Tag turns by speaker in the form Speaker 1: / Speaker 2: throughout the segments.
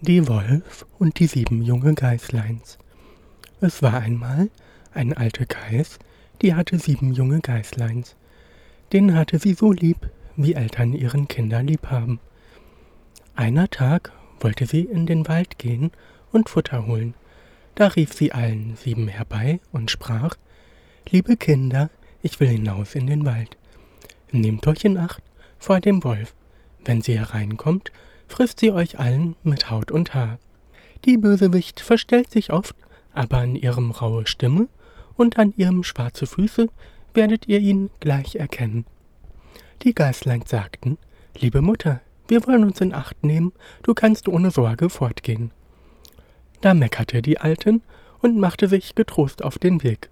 Speaker 1: Die Wolf und die sieben junge Geißleins. Es war einmal eine alte Geiß, die hatte sieben junge Geißleins. Den hatte sie so lieb, wie Eltern ihren Kinder lieb haben. Einer Tag wollte sie in den Wald gehen und Futter holen. Da rief sie allen sieben herbei und sprach Liebe Kinder, ich will hinaus in den Wald. Nehmt euch in Acht vor dem Wolf. Wenn sie hereinkommt, frisst sie euch allen mit Haut und Haar. Die Bösewicht verstellt sich oft, aber an ihrem raue Stimme und an ihrem schwarze Füße werdet ihr ihn gleich erkennen. Die Geißlein sagten, liebe Mutter, wir wollen uns in Acht nehmen, du kannst ohne Sorge fortgehen. Da meckerte die Alten und machte sich getrost auf den Weg.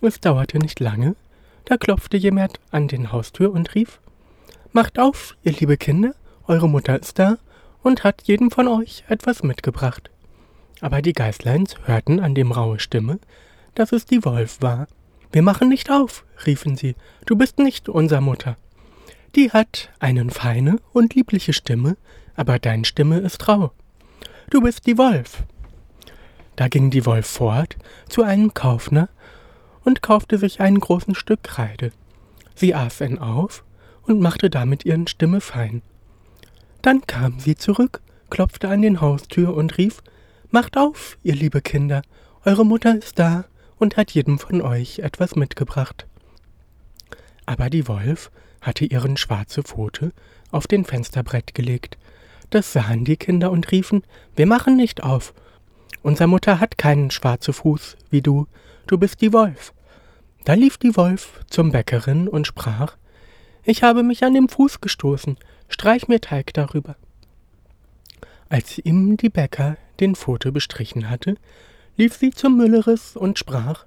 Speaker 1: Es dauerte nicht lange, da klopfte jemand an den Haustür und rief Macht auf, ihr liebe Kinder, eure Mutter ist da und hat jedem von euch etwas mitgebracht. Aber die Geißleins hörten an dem raue Stimme, dass es die Wolf war. Wir machen nicht auf, riefen sie, du bist nicht unser Mutter. Die hat einen feine und liebliche Stimme, aber dein Stimme ist rau. Du bist die Wolf. Da ging die Wolf fort zu einem Kaufner und kaufte sich ein großen Stück Kreide. Sie aß ihn auf und machte damit ihren Stimme fein. Dann kam sie zurück, klopfte an den Haustür und rief Macht auf, ihr liebe Kinder, eure Mutter ist da und hat jedem von euch etwas mitgebracht. Aber die Wolf hatte ihren schwarze Pfote auf den Fensterbrett gelegt. Das sahen die Kinder und riefen Wir machen nicht auf. Unser Mutter hat keinen schwarzen Fuß wie du, du bist die Wolf. Da lief die Wolf zum Bäckerin und sprach Ich habe mich an dem Fuß gestoßen, streich mir Teig darüber. Als ihm die Bäcker den Pfote bestrichen hatte, lief sie zum Mülleris und sprach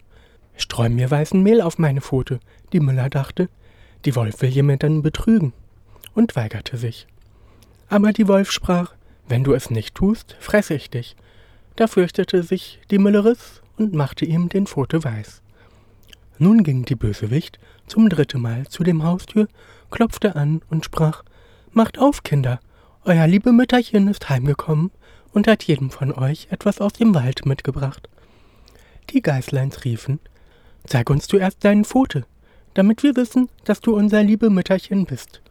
Speaker 1: Streu mir weißen Mehl auf meine Pfote. Die Müller dachte, die Wolf will jemanden betrügen, und weigerte sich. Aber die Wolf sprach Wenn du es nicht tust, fresse ich dich. Da fürchtete sich die Mülleris und machte ihm den Pfote weiß. Nun ging die Bösewicht zum dritten Mal zu dem Haustür, klopfte an und sprach Macht auf, Kinder, euer liebe Mütterchen ist heimgekommen und hat jedem von euch etwas aus dem Wald mitgebracht. Die Geißleins riefen, Zeig uns zuerst deinen Pfote, damit wir wissen, dass du unser liebe Mütterchen bist.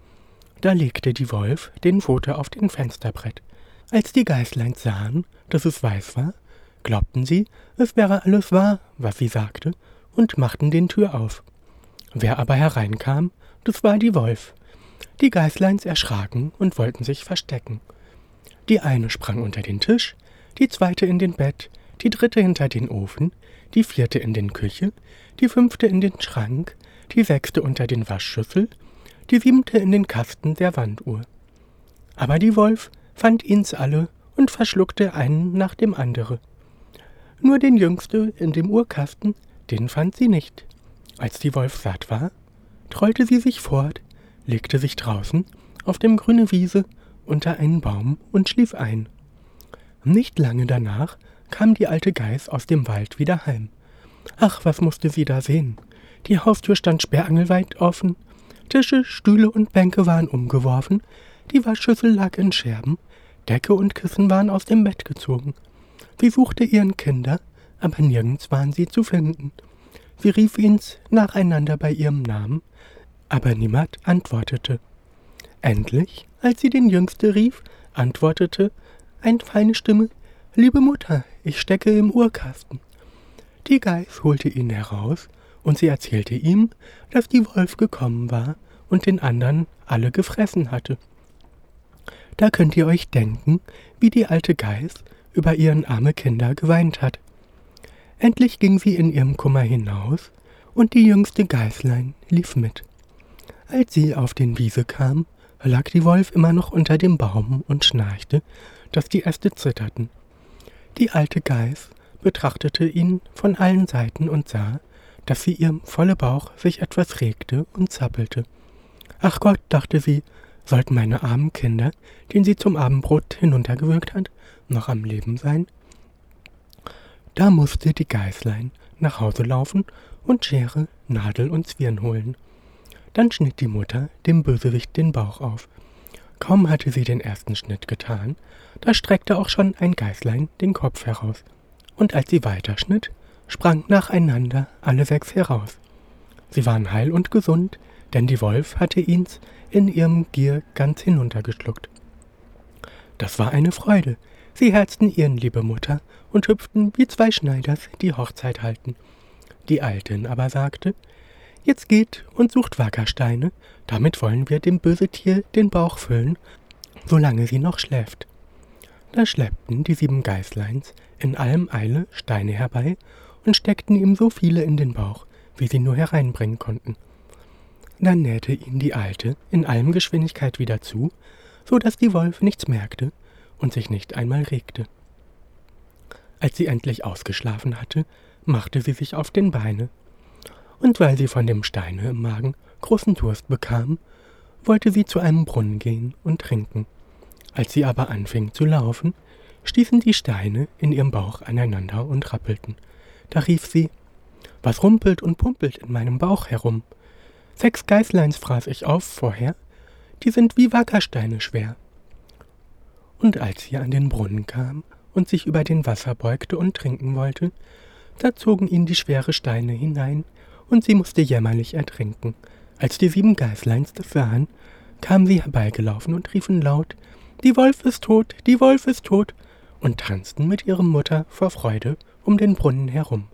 Speaker 1: Da legte die Wolf den Pfote auf den Fensterbrett. Als die Geißleins sahen, dass es weiß war, glaubten sie, es wäre alles wahr, was sie sagte, und machten den Tür auf. Wer aber hereinkam, das war die Wolf. Die Geißleins erschraken und wollten sich verstecken. Die eine sprang unter den Tisch, die zweite in den Bett, die dritte hinter den Ofen, die vierte in den Küche, die fünfte in den Schrank, die sechste unter den Waschschüssel, die siebente in den Kasten der Wanduhr. Aber die Wolf fand ihns alle und verschluckte einen nach dem anderen. Nur den jüngste in dem Uhrkasten, den fand sie nicht. Als die Wolf satt war, trollte sie sich fort, legte sich draußen auf dem grüne Wiese unter einen Baum und schlief ein. Nicht lange danach kam die alte Geiß aus dem Wald wieder heim. Ach, was musste sie da sehen? Die Haustür stand sperrangelweit offen, Tische, Stühle und Bänke waren umgeworfen, die Waschschüssel lag in Scherben, Decke und Kissen waren aus dem Bett gezogen. Sie suchte ihren Kinder, aber nirgends waren sie zu finden. Sie rief ihns nacheinander bei ihrem Namen, aber niemand antwortete. Endlich, als sie den Jüngste rief, antwortete eine feine Stimme Liebe Mutter, ich stecke im Uhrkasten. Die Geiß holte ihn heraus, und sie erzählte ihm, dass die Wolf gekommen war und den anderen alle gefressen hatte. Da könnt ihr euch denken, wie die alte Geiß über ihren arme Kinder geweint hat. Endlich ging sie in ihrem Kummer hinaus, und die jüngste Geißlein lief mit. Als sie auf den Wiese kam, lag die Wolf immer noch unter dem Baum und schnarchte, dass die Äste zitterten. Die alte Geiß betrachtete ihn von allen Seiten und sah, dass sie ihrem volle Bauch sich etwas regte und zappelte. Ach Gott, dachte sie, sollten meine armen Kinder, den sie zum Abendbrot hinuntergewürgt hat, noch am Leben sein? Da musste die Geißlein nach Hause laufen und Schere, Nadel und Zwirn holen. Dann schnitt die Mutter dem Bösewicht den Bauch auf. Kaum hatte sie den ersten Schnitt getan, da streckte auch schon ein Geißlein den Kopf heraus, und als sie weiterschnitt, sprang nacheinander alle sechs heraus. Sie waren heil und gesund, denn die Wolf hatte ihns in ihrem Gier ganz hinuntergeschluckt. Das war eine Freude. Sie herzten ihren liebe Mutter und hüpften wie zwei Schneiders, die Hochzeit halten. Die Altin aber sagte, Jetzt geht und sucht Wackersteine, damit wollen wir dem böse Tier den Bauch füllen, solange sie noch schläft. Da schleppten die sieben Geißleins in allem Eile Steine herbei und steckten ihm so viele in den Bauch, wie sie nur hereinbringen konnten. Dann nähte ihn die Alte in allem Geschwindigkeit wieder zu, so dass die Wolf nichts merkte und sich nicht einmal regte. Als sie endlich ausgeschlafen hatte, machte sie sich auf den Beine und weil sie von dem Steine im Magen großen Durst bekam, wollte sie zu einem Brunnen gehen und trinken. Als sie aber anfing zu laufen, stießen die Steine in ihrem Bauch aneinander und rappelten. Da rief sie Was rumpelt und pumpelt in meinem Bauch herum? Sechs Geißleins fraß ich auf vorher, die sind wie Wackersteine schwer. Und als sie an den Brunnen kam und sich über den Wasser beugte und trinken wollte, da zogen ihn die schwere Steine hinein, und sie musste jämmerlich ertrinken. Als die sieben Geißleins das sahen, kamen sie herbeigelaufen und riefen laut Die Wolf ist tot, die Wolf ist tot, und tanzten mit ihrer Mutter vor Freude um den Brunnen herum.